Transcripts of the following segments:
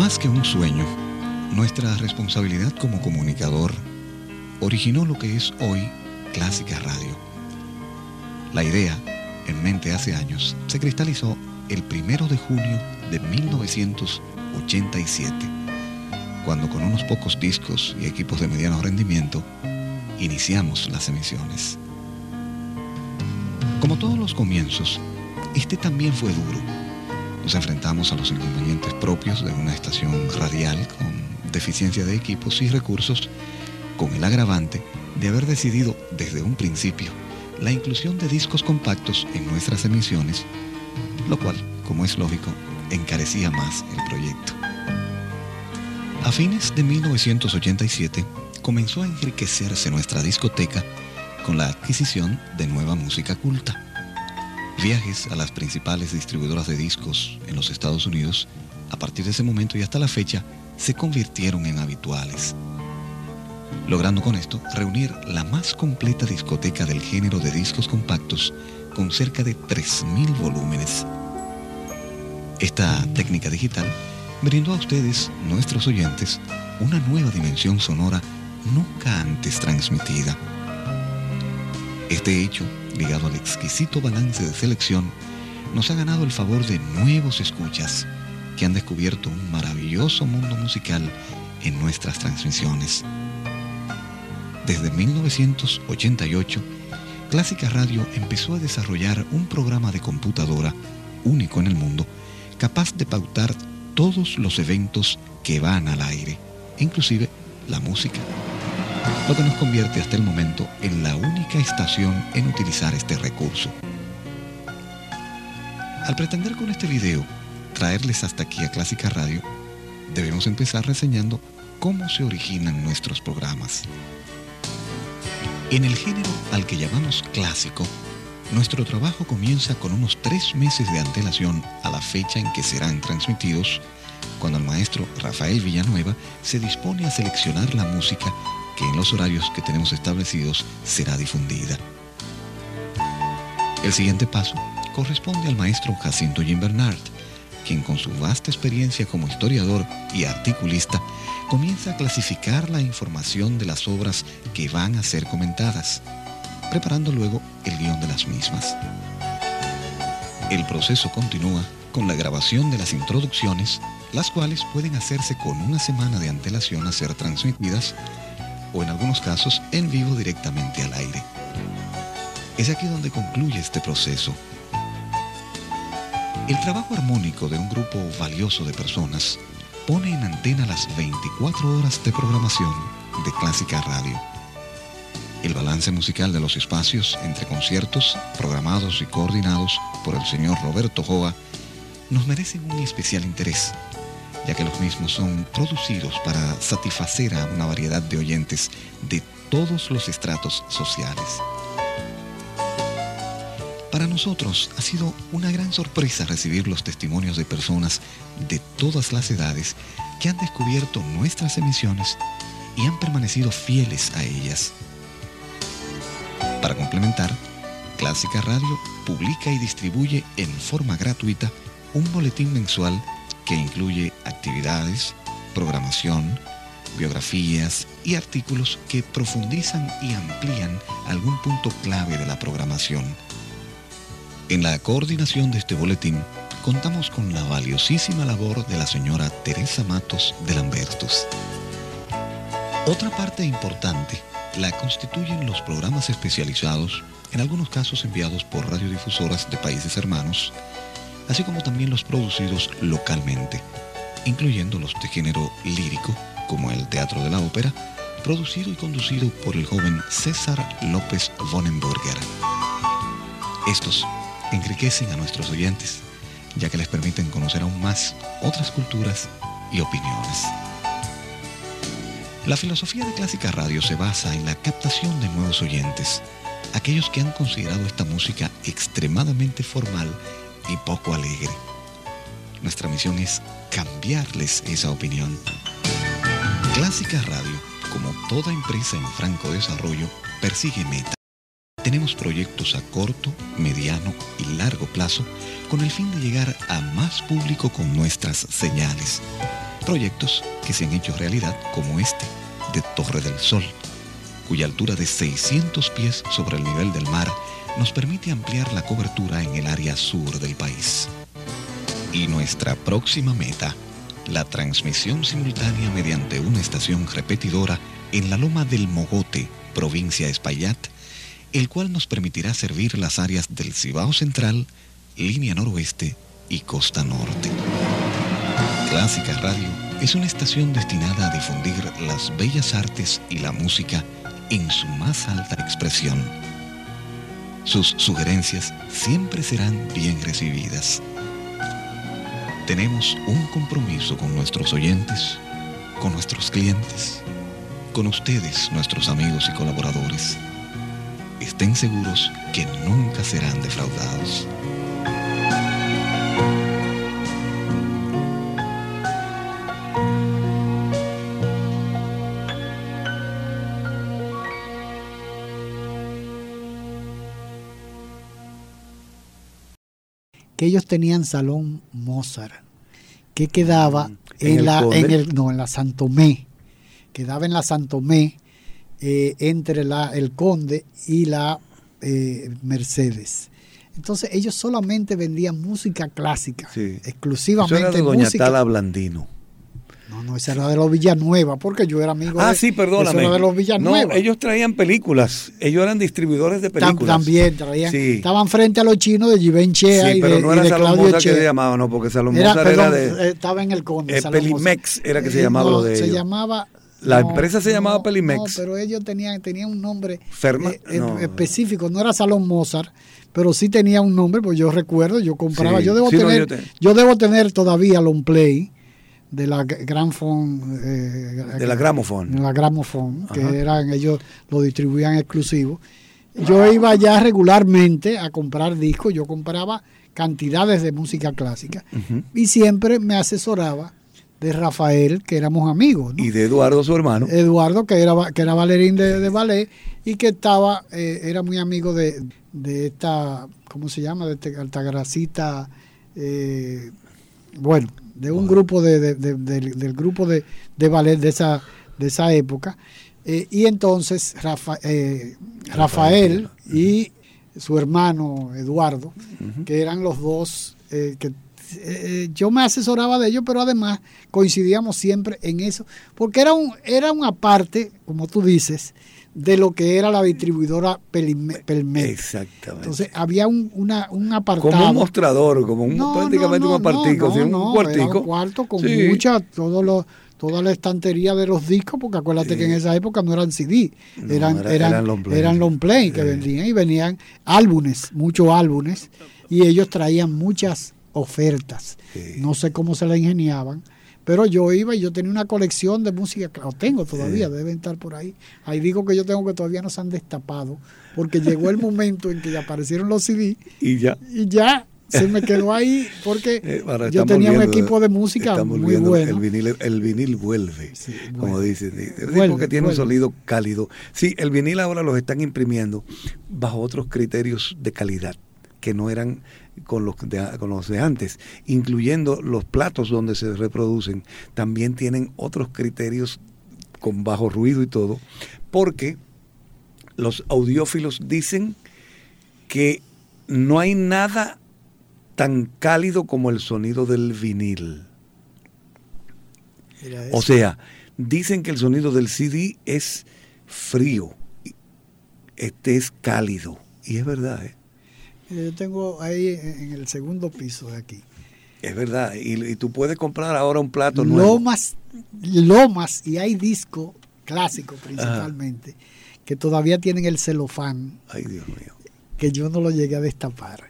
Más que un sueño, nuestra responsabilidad como comunicador originó lo que es hoy Clásica Radio. La idea, en mente hace años, se cristalizó el primero de junio de 1987, cuando con unos pocos discos y equipos de mediano rendimiento iniciamos las emisiones. Como todos los comienzos, este también fue duro. Nos enfrentamos a los inconvenientes propios de una estación radial con deficiencia de equipos y recursos, con el agravante de haber decidido desde un principio la inclusión de discos compactos en nuestras emisiones, lo cual, como es lógico, encarecía más el proyecto. A fines de 1987 comenzó a enriquecerse nuestra discoteca con la adquisición de nueva música culta. Viajes a las principales distribuidoras de discos en los Estados Unidos, a partir de ese momento y hasta la fecha, se convirtieron en habituales, logrando con esto reunir la más completa discoteca del género de discos compactos con cerca de 3.000 volúmenes. Esta técnica digital brindó a ustedes, nuestros oyentes, una nueva dimensión sonora nunca antes transmitida. Este hecho, ligado al exquisito balance de selección, nos ha ganado el favor de nuevos escuchas que han descubierto un maravilloso mundo musical en nuestras transmisiones. Desde 1988, Clásica Radio empezó a desarrollar un programa de computadora único en el mundo, capaz de pautar todos los eventos que van al aire, inclusive la música lo que nos convierte hasta el momento en la única estación en utilizar este recurso. Al pretender con este video traerles hasta aquí a Clásica Radio, debemos empezar reseñando cómo se originan nuestros programas. En el género al que llamamos clásico, nuestro trabajo comienza con unos tres meses de antelación a la fecha en que serán transmitidos, cuando el maestro Rafael Villanueva se dispone a seleccionar la música que en los horarios que tenemos establecidos será difundida. El siguiente paso corresponde al maestro Jacinto Jim Bernard, quien con su vasta experiencia como historiador y articulista comienza a clasificar la información de las obras que van a ser comentadas, preparando luego el guion de las mismas. El proceso continúa con la grabación de las introducciones, las cuales pueden hacerse con una semana de antelación a ser transmitidas o en algunos casos en vivo directamente al aire. Es aquí donde concluye este proceso. El trabajo armónico de un grupo valioso de personas pone en antena las 24 horas de programación de Clásica Radio. El balance musical de los espacios entre conciertos programados y coordinados por el señor Roberto Joa nos merecen un especial interés ya que los mismos son producidos para satisfacer a una variedad de oyentes de todos los estratos sociales. Para nosotros ha sido una gran sorpresa recibir los testimonios de personas de todas las edades que han descubierto nuestras emisiones y han permanecido fieles a ellas. Para complementar, Clásica Radio publica y distribuye en forma gratuita un boletín mensual que incluye actividades, programación, biografías y artículos que profundizan y amplían algún punto clave de la programación. En la coordinación de este boletín contamos con la valiosísima labor de la señora Teresa Matos de Lambertus. Otra parte importante la constituyen los programas especializados, en algunos casos enviados por radiodifusoras de países hermanos, así como también los producidos localmente, incluyendo los de género lírico, como el Teatro de la Ópera, producido y conducido por el joven César López Vonenburger. Estos enriquecen a nuestros oyentes, ya que les permiten conocer aún más otras culturas y opiniones. La filosofía de Clásica Radio se basa en la captación de nuevos oyentes, aquellos que han considerado esta música extremadamente formal y poco alegre. Nuestra misión es cambiarles esa opinión. Clásica Radio, como toda empresa en franco desarrollo, persigue metas. Tenemos proyectos a corto, mediano y largo plazo con el fin de llegar a más público con nuestras señales. Proyectos que se han hecho realidad como este, de Torre del Sol, cuya altura de 600 pies sobre el nivel del mar nos permite ampliar la cobertura en el área sur del país. Y nuestra próxima meta, la transmisión simultánea mediante una estación repetidora en la loma del Mogote, provincia Espaillat, el cual nos permitirá servir las áreas del Cibao Central, línea noroeste y costa norte. Clásica Radio es una estación destinada a difundir las bellas artes y la música en su más alta expresión. Sus sugerencias siempre serán bien recibidas. Tenemos un compromiso con nuestros oyentes, con nuestros clientes, con ustedes, nuestros amigos y colaboradores. Estén seguros que nunca serán defraudados. Que ellos tenían salón Mozart, que quedaba mm. en, la, en el, no, en la Santomé, quedaba en la Santomé eh, entre la, el Conde y la eh, Mercedes. Entonces ellos solamente vendían música clásica, exclusivamente Eso era de Doña Tala Blandino. No, esa era de los Villanueva, porque yo era amigo ah, sí, perdóname. de los Villanueva. No, ellos traían películas, ellos eran distribuidores de películas. También traían, estaban frente a los chinos de Givenchy sí, pero no era Salón Claudio que se llamaba, no, porque Salón era, era de... Eh, estaba en el Conde. Eh, Pelimex era que se llamaba lo de Se ellos. llamaba... La empresa se llamaba Pelimex. No, pero ellos tenían, tenían un nombre eh, específico, no era Salón Mozart, pero sí tenía un nombre, pues yo recuerdo, yo compraba, yo debo tener, yo, yo, debo tener todavía Long Play de la Gramphone eh, de la Gramophone. la Gramophone que eran ellos lo distribuían exclusivo. Yo iba ya regularmente a comprar discos yo compraba cantidades de música clásica y siempre me asesoraba de Rafael que éramos amigos y de Eduardo su hermano. Eduardo que era que era bailarín de, ballet y que estaba eh, era muy amigo de, de esta cómo se llama de esta Altagracita eh, bueno de un grupo de, del grupo de, ballet de esa, de esa época. Eh, y entonces eh, Rafael y su hermano Eduardo, que eran los dos eh, que yo me asesoraba de ellos, pero además coincidíamos siempre en eso, porque era un era una parte, como tú dices, de lo que era la distribuidora Pelmet. Exactamente. Entonces había un, una, un apartado. Como un mostrador, como un, prácticamente un apartico, un cuartico. un cuarto con mucha, todo toda la estantería de los discos, porque acuérdate que en esa época no eran CD, eran, eran, eran, long play, que vendían y venían álbumes, muchos álbumes, y ellos traían muchas ofertas. No sé cómo se la ingeniaban pero yo iba y yo tenía una colección de música, lo tengo todavía, deben estar por ahí. Ahí digo que yo tengo que todavía no se han destapado, porque llegó el momento en que ya aparecieron los CD y ya. Y ya se me quedó ahí porque eh, yo tenía un equipo de música muy bueno. El vinil, el vinil vuelve, como dicen. porque tiene un sonido cálido. Sí, el vinil ahora los están imprimiendo bajo otros criterios de calidad que no eran con los, de, con los de antes, incluyendo los platos donde se reproducen, también tienen otros criterios con bajo ruido y todo, porque los audiófilos dicen que no hay nada tan cálido como el sonido del vinil. O sea, dicen que el sonido del CD es frío, este es cálido. Y es verdad, ¿eh? Yo tengo ahí en el segundo piso de aquí. Es verdad, y, tú puedes comprar ahora un plato nuevo. Lomas, Lomas, y hay disco clásico principalmente, que todavía tienen el celofán. Ay, Dios mío que yo no lo llegué a destapar.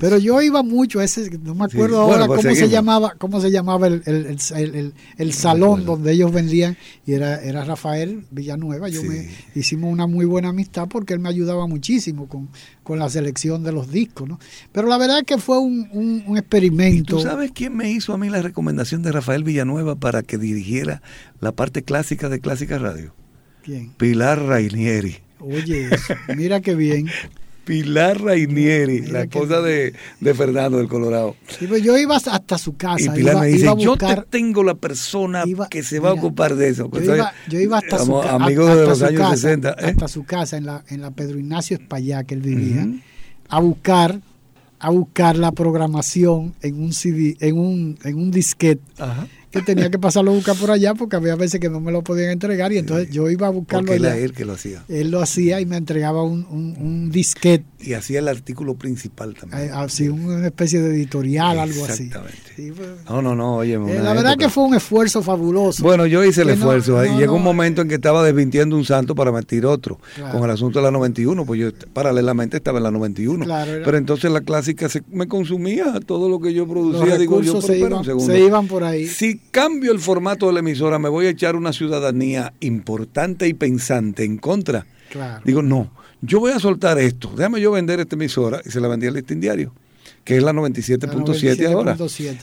Pero yo iba mucho a ese, no me acuerdo ahora pues cómo se llamaba, cómo se llamaba el, salón donde ellos vendían, y era, era Rafael Villanueva. Yo me hicimos una muy buena amistad porque él me ayudaba muchísimo con, la selección de los discos, ¿no? Pero la verdad es que fue un, experimento. ¿Tú sabes quién me hizo a mí la recomendación de Rafael Villanueva para que dirigiera la parte clásica de Clásica Radio? ¿Quién? Pilar Rainieri. Oye, mira qué bien. Pilar Rainieri, la esposa de, Fernando del Colorado. Pues yo iba hasta su casa. Y Pilar me dice, yo te tengo la persona que se va a ocupar de eso. yo, iba, hasta su casa. Amigos de los años 60. ¿eh? Hasta su casa, en la, en la Pedro Ignacio Espaillá, que él vivía, a buscar a buscar la programación en un CD, en un, en un disquete. Ajá que tenía que pasarlo a buscar por allá porque había veces que no me lo podían entregar y entonces yo iba a buscarlo porque era él que lo hacía. Él lo hacía y me entregaba un, un, disquete. Y hacía el artículo principal también. Así, una especie de editorial, algo así. Exactamente. Pues, no, no, no, oye. Eh, la verdad que fue un esfuerzo fabuloso. Bueno, yo hice el esfuerzo. Llegó un momento en que estaba desvintiendo un santo para mentir otro, con el asunto de la 91, pues yo paralelamente estaba en la 91. Pero entonces la clásica se, me consumía todo lo que yo producía. Digo, yo, se, iban, se iban por ahí. Sí, cambio el formato de la emisora, me voy a echar una ciudadanía importante y pensante en contra. Digo, no, yo voy a soltar esto, déjame yo vender esta emisora y se la vendí al listín diario que es la 97.7 ahora.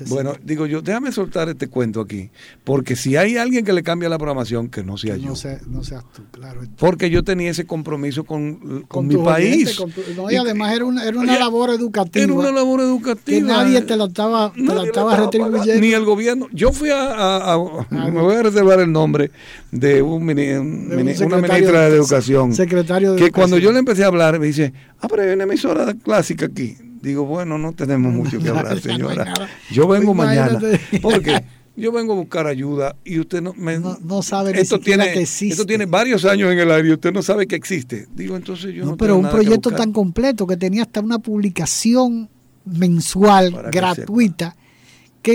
Bueno, digo yo, déjame soltar este cuento aquí, porque si hay alguien que le cambia la programación, que no sea yo. No, seas tú, claro. Porque yo tenía ese compromiso con, con, mi país. no, y además era una, era una labor educativa. Era una labor educativa. Que nadie te la estaba, te la estaba retribuyendo. Ni el gobierno. Yo fui a, me voy a reservar el nombre de, un, una ministra de, Educación. Secretario de Que cuando yo le empecé a hablar, me dice, ah, pero hay una emisora clásica aquí Digo, bueno, no tenemos mucho que hablar, señora. Yo vengo mañana. Porque yo vengo a buscar ayuda y usted no me, no, sabe esto tiene, que existe. Esto tiene varios años en el aire y usted no sabe que existe. Digo, entonces yo no, pero un proyecto tan completo que tenía hasta una publicación mensual gratuita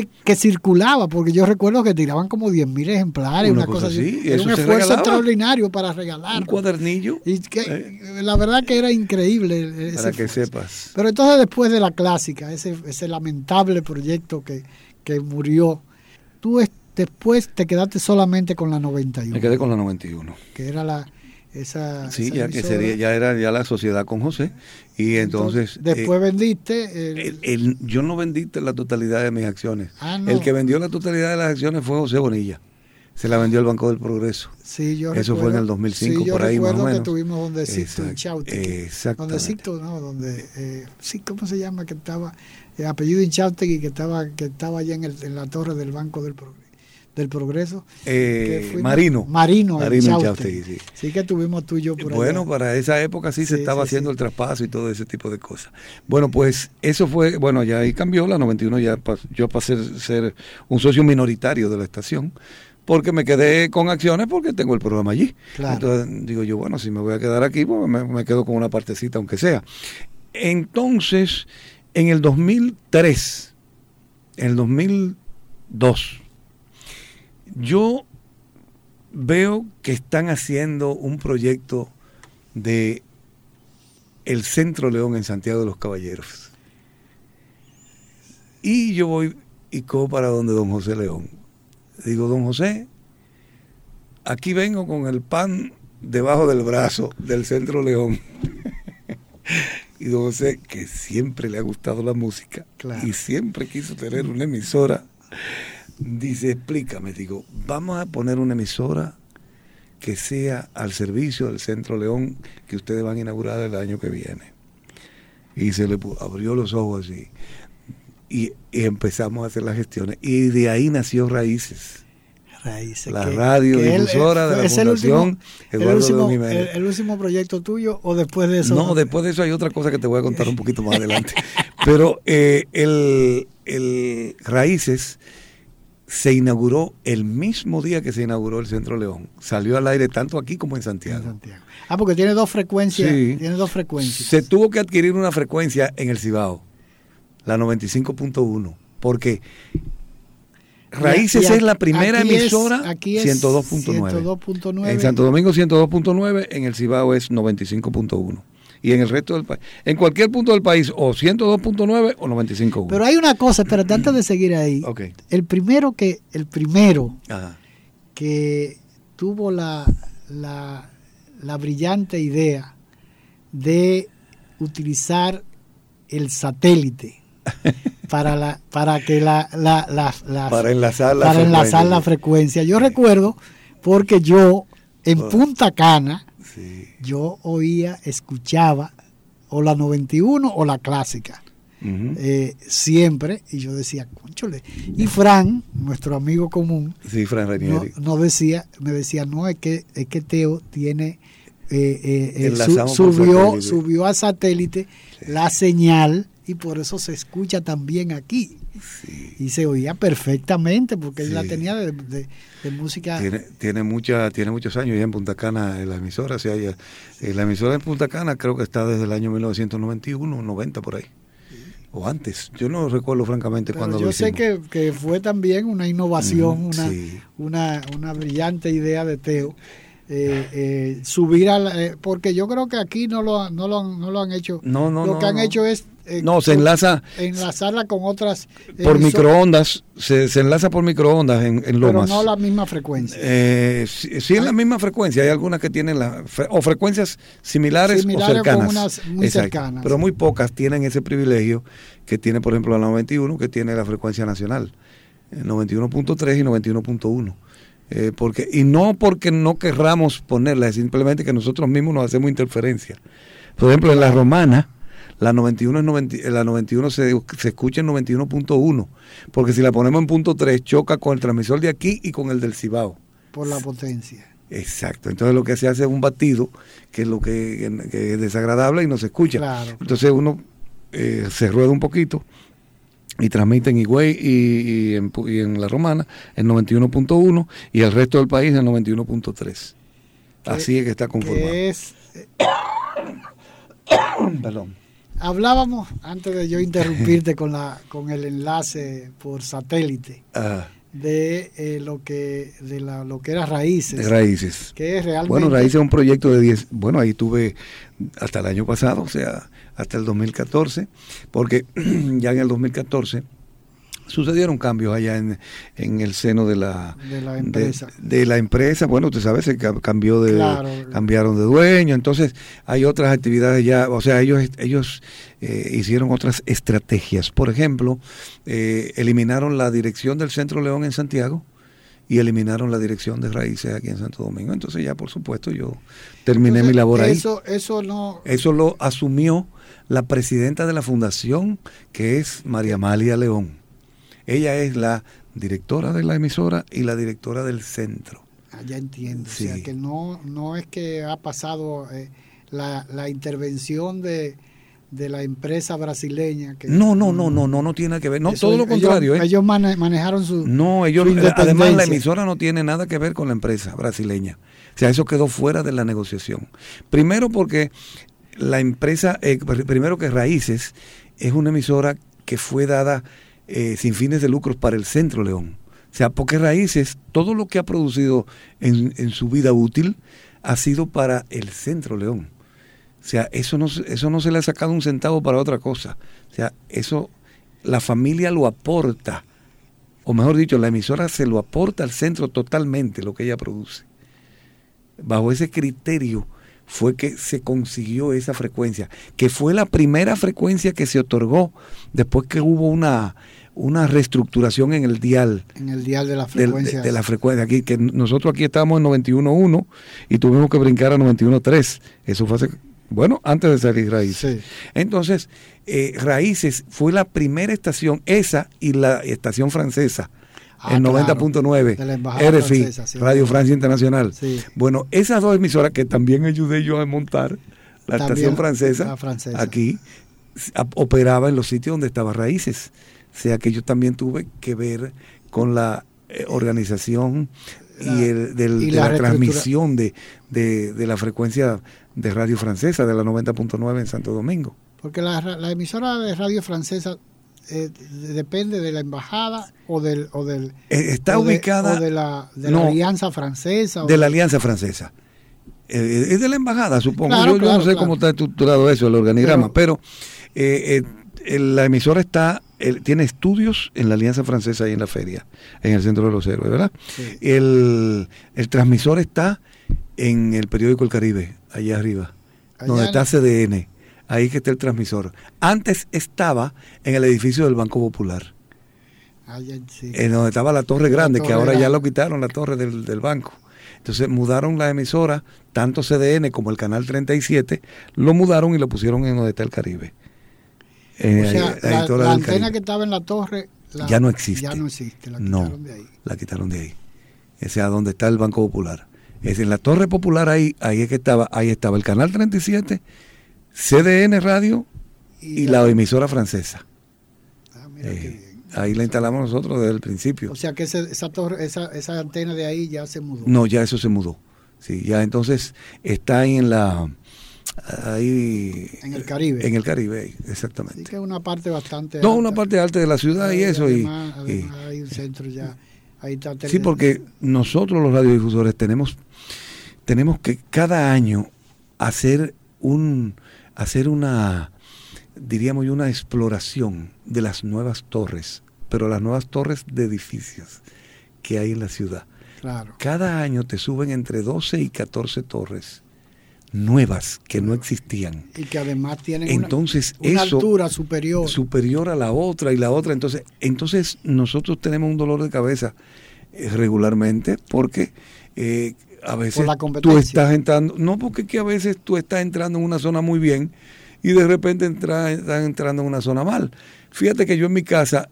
que, circulaba, porque yo recuerdo que tiraban como 10.000 ejemplares, una, cosa, así. Era un esfuerzo extraordinario para regalar. Un cuadernillo. Y que, eh. la verdad que era increíble. para que sepas. Pero entonces después de la clásica, ese, ese lamentable proyecto que, que murió, tú después te quedaste solamente con la 91. Me quedé con la 91. Que era la esa sí ya que sería ya era ya la sociedad con José. Y entonces, después eh, vendiste el, yo no vendiste la totalidad de mis acciones. Ah, el que vendió la totalidad de las acciones fue José Bonilla. Se la vendió el Banco del Progreso. Sí yo eso fue en el 2005 por ahí más o menos. que tuvimos donde Exacto, donde no donde eh, sí cómo se llama que estaba el apellido Inchautegui que estaba que estaba allá en, el, en la torre del Banco del Progreso del Progreso. Eh, Marino. Marino, Marino sí. sí. que tuvimos tú y yo por Bueno, para esa época sí, se estaba haciendo el traspaso y todo ese tipo de cosas. Bueno, pues eso fue, bueno, ya ahí cambió, la 91 ya yo pasé a ser un socio minoritario de la estación porque me quedé con acciones porque tengo el programa allí. Entonces digo yo, bueno, si me voy a quedar aquí, pues me, me, quedo con una partecita, aunque sea. Entonces, en el 2003, en el 2002, yo veo que están haciendo un proyecto de el Centro León en Santiago de los Caballeros. Y yo voy y cojo para donde don José León. Digo, don José, aquí vengo con el pan debajo del brazo del Centro León. y don José, que siempre le ha gustado la música y siempre quiso tener una emisora Dice, explícame, digo, vamos a poner una emisora que sea al servicio del Centro León que ustedes van a inaugurar el año que viene. Y se le abrió los ojos así. Y, empezamos a hacer las gestiones. Y de ahí nació Raíces. Raíces. La radio difusora de la Fundación el último, el, último proyecto tuyo o después de eso? No, después de eso hay otra cosa que te voy a contar un poquito más adelante. Pero eh, el, el Raíces se inauguró el mismo día que se inauguró el Centro León. Salió al aire tanto aquí como en Santiago. Ah, porque tiene dos frecuencias. Tiene dos frecuencias. Se tuvo que adquirir una frecuencia en el Cibao, la 95.1, porque Raíces es la primera emisora 102.9. En Santo Domingo 102.9, en el Cibao es 95.1 y en el resto del país. En cualquier punto del país, o 102.9 o 95.1. Pero hay una cosa, pero antes de seguir ahí, el primero que, el primero que tuvo la, la, la brillante idea de utilizar el satélite para la para que la, la, la, para enlazar la para frecuencia. enlazar la frecuencia yo recuerdo porque yo en oh. Punta Cana yo oía, escuchaba o la 91 o la clásica. Eh, siempre, y yo decía, conchole. Y Fran, nuestro amigo común, sí, Fran no, decía, me decía, no, es que, es que Teo tiene, eh, eh, subió, subió a satélite la señal y por eso se escucha también aquí. Y se oía perfectamente porque él la tenía de, música. Tiene, tiene, mucha, tiene muchos años ya en Punta Cana en la emisora. O sea, la emisora en Punta Cana creo que está desde el año 1991, 90 por ahí o antes. Yo no recuerdo francamente cuando yo sé que, que, fue también una innovación, una, una, una, brillante idea de Teo. Eh, eh, subir a eh, porque yo creo que aquí no lo, no lo, no lo han hecho. No, no, lo que han hecho es eh, no, se enlaza. Enlazarla con otras. Por microondas, se, se, enlaza por microondas en, en Lomas. Pero no la misma frecuencia. Eh, sí, es la misma frecuencia. Hay algunas que tienen la, o frecuencias similares, o cercanas. muy cercanas. Pero muy pocas tienen ese privilegio que tiene, por ejemplo, la 91, que tiene la frecuencia nacional. 91.3 eh, y 91.1. Eh, porque, y no porque no querramos ponerla, es simplemente que nosotros mismos nos hacemos interferencia. Por ejemplo, en la romana la 91, es la 91 se, se escucha en 91.1, porque si la ponemos en punto 3 choca con el transmisor de aquí y con el del Cibao. Por la potencia. Exacto, entonces lo que se hace es un batido, que es lo que, es desagradable y no se escucha. Entonces uno eh, se rueda un poquito y transmite en Higüey y, en, La Romana en 91.1 y el resto del país en 91.3. Así es que está conformado. es... Perdón Hablábamos, antes de yo interrumpirte con, la, con el enlace por satélite, ah. de eh, lo que de la, lo que era Raíces. De Raíces. Que es realmente... Bueno, Raíces es un proyecto de 10, bueno, ahí tuve hasta el año pasado, o sea, hasta el 2014, porque ya en el 2014 sucedieron cambios allá en, en el seno de la, de la empresa. De, la empresa, bueno, usted sabe, se cambió de, cambiaron de dueño, entonces hay otras actividades ya, o sea, ellos, ellos eh, hicieron otras estrategias. Por ejemplo, eh, eliminaron la dirección del Centro León en Santiago y eliminaron la dirección de raíces aquí en Santo Domingo. Entonces ya, por supuesto, yo terminé mi labor ahí. Eso no... Eso lo asumió la presidenta de la fundación, que es María Amalia León. Ella es la directora de la emisora y la directora del centro. Ah, ya entiendo. O sea, que no, no es que ha pasado eh, la, la, intervención de, de la empresa brasileña. Que, no, no, no, no, no, no tiene que ver. No, todo lo contrario. Ellos, ¿eh? manejaron su. No, ellos. además, la emisora no tiene nada que ver con la empresa brasileña. O sea, eso quedó fuera de la negociación. Primero porque la empresa, eh, primero que Raíces es una emisora que fue dada eh, sin fines de lucros para el Centro León. O sea, porque Raíces, todo lo que ha producido en, en su vida útil ha sido para el Centro León. O sea, eso no, eso no se le ha sacado un centavo para otra cosa. O sea, eso la familia lo aporta, o mejor dicho, la emisora se lo aporta al centro totalmente, lo que ella produce. Bajo ese criterio fue que se consiguió esa frecuencia, que fue la primera frecuencia que se otorgó después que hubo una, una reestructuración en el dial. En el dial de la frecuencia. De, la frecuencia. Aquí, que nosotros aquí estábamos en 91.1 y tuvimos que brincar a 91.3. Eso fue hace, bueno, antes de salir Raíces. Entonces, eh, Raíces fue la primera estación, esa y la estación francesa. Ah, en 90.9, RFI, Radio Francia Internacional. Bueno, esas dos emisoras que también ayudé yo a montar, la estación francesa, francesa, aquí, operaba en los sitios donde estaba Raíces sea que yo también tuve que ver con la eh, organización y, el, de la, transmisión de, de, la frecuencia de radio francesa de la 90.9 en Santo Domingo. Porque la, emisora de radio francesa eh, depende de la embajada o del o del eh, está ubicada de, la, de la alianza francesa de la alianza francesa. Es de la embajada supongo. Yo, no sé cómo está estructurado eso el organigrama pero, la emisora está tiene estudios en la Alianza Francesa y en la feria, en el Centro de los Héroes, ¿verdad? El, transmisor está en el periódico El Caribe, allá arriba, donde está CDN. Ahí que está el transmisor. Antes estaba en el edificio del Banco Popular. En donde estaba la torre grande, que ahora ya lo quitaron, la torre del, banco. Entonces mudaron la emisora, tanto CDN como el Canal 37, lo mudaron y lo pusieron en donde está el Caribe. O sea, la, la antena que estaba en la torre ya no existe. Ya no existe, la quitaron de ahí. La quitaron de ahí. O sea, donde está el Banco Popular. Es en la Torre Popular ahí, ahí es que estaba, ahí estaba el Canal 37, CDN Radio y, la, emisora francesa. Ah, eh, ahí la instalamos nosotros desde el principio. O sea que esa, torre, esa, esa antena de ahí ya se mudó. No, ya eso se mudó. Sí, ya entonces está ahí en la ahí en el Caribe. en el Caribe exactamente. Sí que es una parte bastante no una parte alta de la ciudad y eso y, hay un centro ya ahí está sí porque nosotros los radiodifusores tenemos tenemos que cada año hacer un hacer una diríamos una exploración de las nuevas torres pero las nuevas torres de edificios que hay en la ciudad. Claro. cada año te suben entre 12 y 14 torres nuevas que no existían. Y que además tienen entonces, una, altura superior. Superior a la otra y la otra. Entonces, entonces nosotros tenemos un dolor de cabeza eh, regularmente porque eh, a veces tú estás entrando, no porque que a veces tú estás entrando en una zona muy bien y de repente entras, estás entrando en una zona mal. Fíjate que yo en mi casa,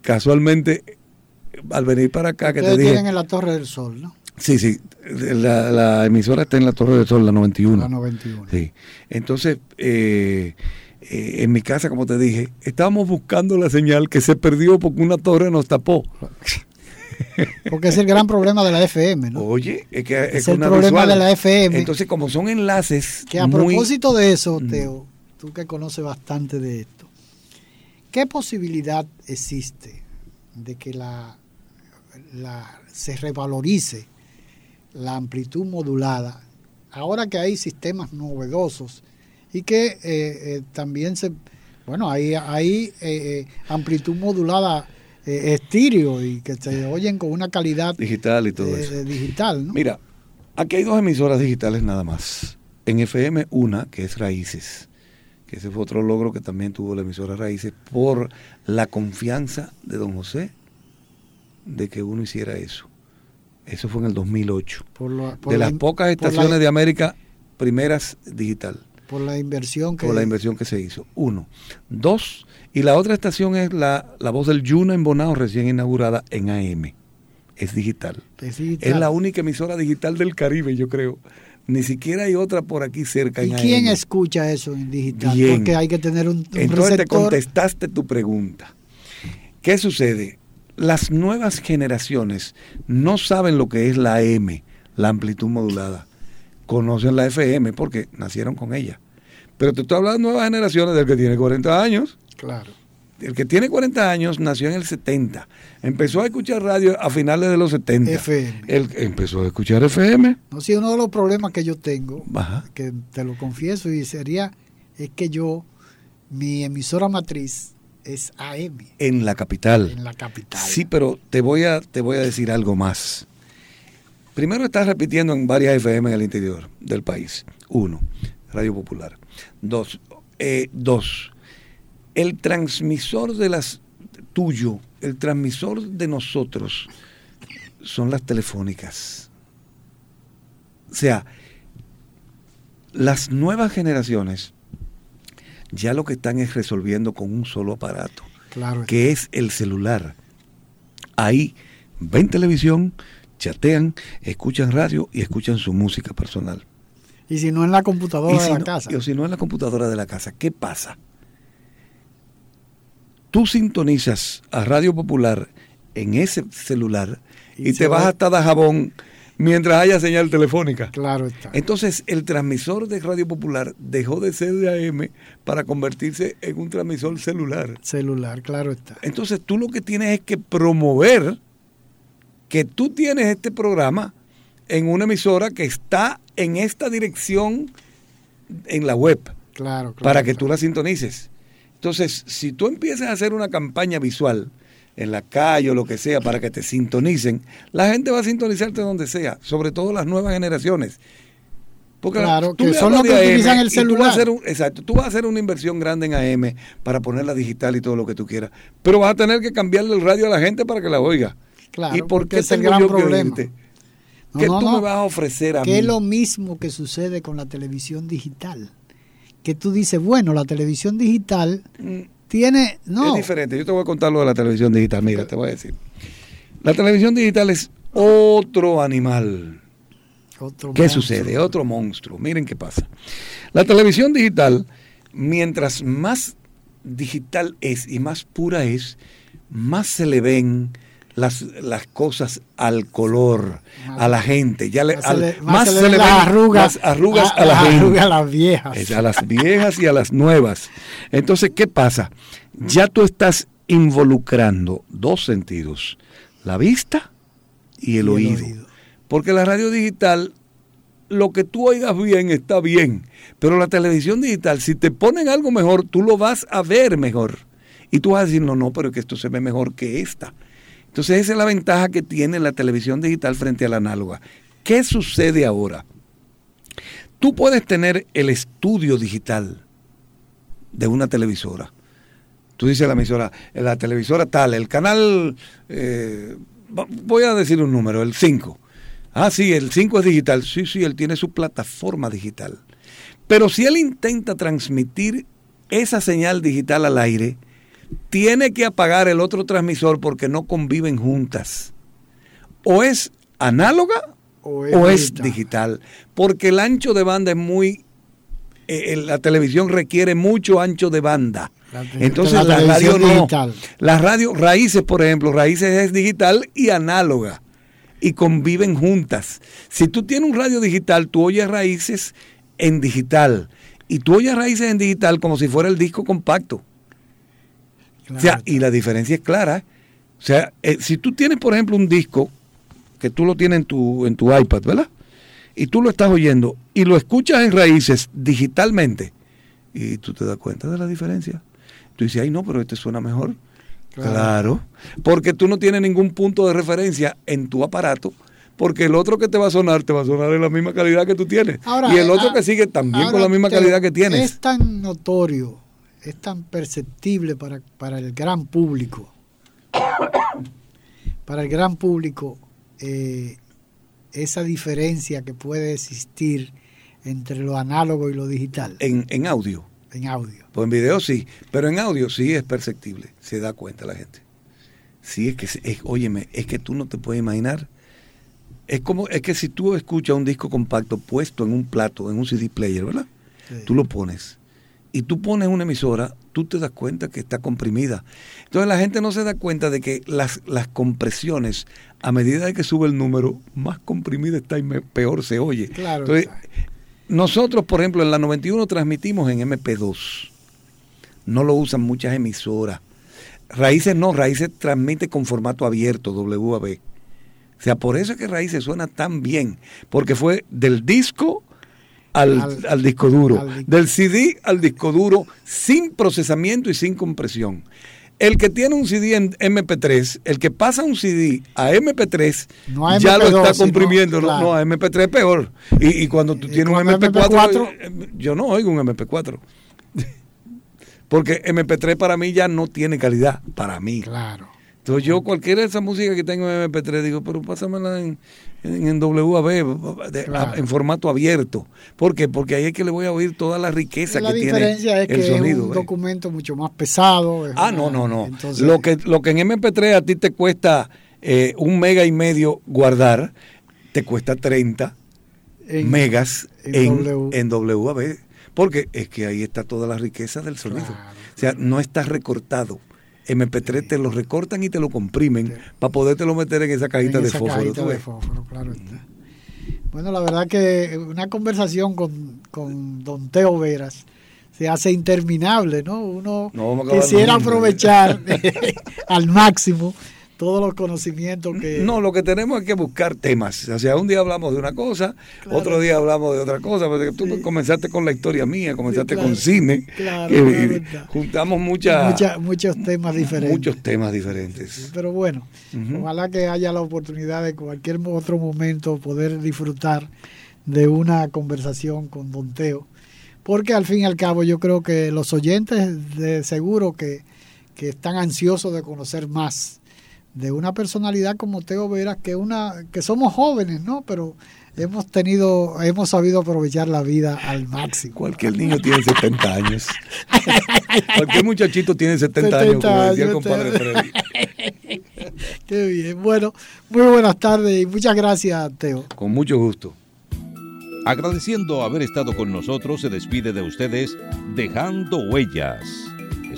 casualmente, al venir para acá, que te dije... en la Torre del Sol, ¿no? Sí, sí. La, emisora está en la Torre del Sol, la 91. La 91. Sí. Entonces, eh, eh, en mi casa, como te dije, estábamos buscando la señal que se perdió porque una torre nos tapó. Porque es el gran problema de la FM, ¿no? Oye, es que es, el problema de la FM. Entonces, como son enlaces. Que a propósito de eso, mm. Teo, tú que conoces bastante de esto, ¿qué posibilidad existe de que la, la se revalorice la amplitud modulada, ahora que hay sistemas novedosos y que eh, eh, también se, bueno, hay, hay eh, amplitud modulada estéreo y que se oyen con una calidad digital y todo eso. Digital, Mira, aquí hay dos emisoras digitales nada más. En FM una, que es Raíces, que ese fue otro logro que también tuvo la emisora Raíces por la confianza de don José de que uno hiciera eso. Eso fue en el 2008. de las pocas estaciones de América primeras digital. Por la inversión que... Por la inversión que se hizo. Uno. Dos. Y la otra estación es la, la voz del Yuna en Bonao, recién inaugurada en AM. Es digital. es digital. Es la única emisora digital del Caribe, yo creo. Ni siquiera hay otra por aquí cerca. ¿Y quién escucha eso en digital? Porque hay que tener un, un Entonces te contestaste tu pregunta. ¿Qué sucede? Las nuevas generaciones no saben lo que es la M, la amplitud modulada. Conocen la FM porque nacieron con ella. Pero te estoy hablando de nuevas generaciones del que tiene 40 años. Claro. El que tiene 40 años nació en el 70. Empezó a escuchar radio a finales de los 70. FM. Él empezó a escuchar FM. No, sí, uno de los problemas que yo tengo, que te lo confieso, y sería, es que yo, mi emisora matriz, es AM. En la capital. En la capital. Sí, pero te voy a, te voy a decir algo más. Primero estás repitiendo en varias FM en el interior del país. Uno, Radio Popular. Dos, eh, dos el transmisor de las tuyo, el transmisor de nosotros son las telefónicas. O sea, las nuevas generaciones ya lo que están es resolviendo con un solo aparato, que es el celular. Ahí ven televisión, chatean, escuchan radio y escuchan su música personal. Y si no en la computadora de la casa. O si no en la computadora de la casa, ¿qué pasa? Tú sintonizas a Radio Popular en ese celular y, te vas hasta Dajabón mientras haya señal telefónica. Claro está. Entonces, el transmisor de Radio Popular dejó de ser de AM para convertirse en un transmisor celular. Celular, claro está. Entonces, tú lo que tienes es que promover que tú tienes este programa en una emisora que está en esta dirección en la web. Claro, claro Para que claro. tú la sintonices. Entonces, si tú empiezas a hacer una campaña visual, en la calle o lo que sea para que te sintonicen, la gente va a sintonizarte donde sea, sobre todo las nuevas generaciones. Porque claro, que son los que utilizan el celular. exacto, tú vas a hacer una inversión grande en AM para ponerla digital y todo lo que tú quieras, pero vas a tener que cambiarle el radio a la gente para que la oiga. Claro, ¿Y por qué es el gran problema? ¿Qué tú me vas a ofrecer a mí? Que es lo mismo que sucede con la televisión digital. Que tú dices, bueno, la televisión digital mm. Tiene... No. Es diferente. Yo te voy a contar lo de la televisión digital. Mira, te voy a decir. La televisión digital es otro animal. ¿Qué sucede? Otro monstruo. Miren qué pasa. La televisión digital, mientras más digital es y más pura es, más se le ven las, las cosas al color, a la gente. Ya le, más, se, le, ven las arrugas, arrugas a, la gente. A las viejas. A las viejas y a las nuevas. Entonces, ¿qué pasa? Ya tú estás involucrando dos sentidos, la vista y el, oído. Porque la radio digital, lo que tú oigas bien está bien, pero la televisión digital, si te ponen algo mejor, tú lo vas a ver mejor. Y tú vas a decir, no, no, pero que esto se ve mejor que esta. Entonces esa es la ventaja que tiene la televisión digital frente a la análoga. ¿Qué sucede ahora? Tú puedes tener el estudio digital de una televisora. Tú dices la emisora, la televisora tal, el canal, eh, voy a decir un número, el 5. Ah, sí, el 5 es digital. Sí, sí, él tiene su plataforma digital. Pero si él intenta transmitir esa señal digital al aire, tiene que apagar el otro transmisor porque no conviven juntas. O es análoga o es, digital. Porque el ancho de banda es muy... Eh, la televisión requiere mucho ancho de banda. Entonces la, radio no. La radio, raíces, por ejemplo, raíces es digital y análoga. Y conviven juntas. Si tú tienes un radio digital, tú oyes raíces en digital. Y tú oyes raíces en digital como si fuera el disco compacto. O sea, y la diferencia es clara. O sea, eh, si tú tienes, por ejemplo, un disco que tú lo tienes en tu, en tu iPad, ¿verdad? Y tú lo estás oyendo y lo escuchas en raíces digitalmente y tú te das cuenta de la diferencia. Tú dices, ay, no, pero este suena mejor. Claro. porque tú no tienes ningún punto de referencia en tu aparato, porque el otro que te va a sonar te va a sonar en la misma calidad que tú tienes. y el otro que sigue también con la misma calidad que tienes. Es tan notorio es tan perceptible para, para el gran público, para el gran público, eh, esa diferencia que puede existir entre lo análogo y lo digital. En, audio. En audio. Pues en video sí, pero en audio sí es perceptible, se da cuenta la gente. Sí, es que, es, óyeme, es que tú no te puedes imaginar. Es como, es que si tú escuchas un disco compacto puesto en un plato, en un CD player, ¿verdad? Tú lo pones y tú pones una emisora, tú te das cuenta que está comprimida. Entonces la gente no se da cuenta de que las, las compresiones, a medida de que sube el número, más comprimida está y peor se oye. Claro. Entonces, nosotros, por ejemplo, en la 91 transmitimos en MP2. No lo usan muchas emisoras. Raíces no, Raíces transmite con formato abierto, WAV. O sea, por eso es que Raíces suena tan bien, porque fue del disco al, disco duro, del CD al disco duro sin procesamiento y sin compresión. El que tiene un CD en MP3, el que pasa un CD a MP3, ya lo está comprimiendo, no, a MP3 peor. Y, cuando tú tienes un MP4, eh, yo no oigo un MP4. Porque MP3 para mí ya no tiene calidad, para mí. Claro. Entonces yo cualquiera de esa música que tengo en MP3 digo, pero pásamela en, en, WAV, en formato abierto. ¿Por qué? Porque ahí es que le voy a oír toda la riqueza que tiene La diferencia es que es un documento mucho más pesado. Ah, no, no, no. lo, que, lo que en MP3 a ti te cuesta eh, un mega y medio guardar, te cuesta 30 megas en, en, WAV. Porque es que ahí está toda la riqueza del sonido. o sea, no está recortado. MP3 te lo recortan y te lo comprimen para podértelo meter en esa cajita de fósforo. claro Bueno, la verdad que una conversación con, con don Teo Veras se hace interminable, ¿no? Uno quisiera aprovechar al máximo todos los conocimientos que... No, lo que tenemos es que buscar temas. O sea, un día hablamos de una cosa, otro día hablamos de otra cosa, porque tú comenzaste con la historia mía, comenzaste con cine, claro, juntamos muchas... muchos temas diferentes. Muchos temas diferentes. pero bueno, ojalá que haya la oportunidad de cualquier otro momento poder disfrutar de una conversación con Don Teo, porque al fin y al cabo yo creo que los oyentes de seguro que, que están ansiosos de conocer más de una personalidad como Teo Vera, que una que somos jóvenes, ¿no? Pero hemos tenido, hemos sabido aprovechar la vida al máximo. Cualquier niño tiene 70 años. Cualquier muchachito tiene 70, años, como decía el compadre Freddy. Qué bien. Bueno, muy buenas tardes y muchas gracias, Teo. Con mucho gusto. Agradeciendo haber estado con nosotros, se despide de ustedes dejando huellas,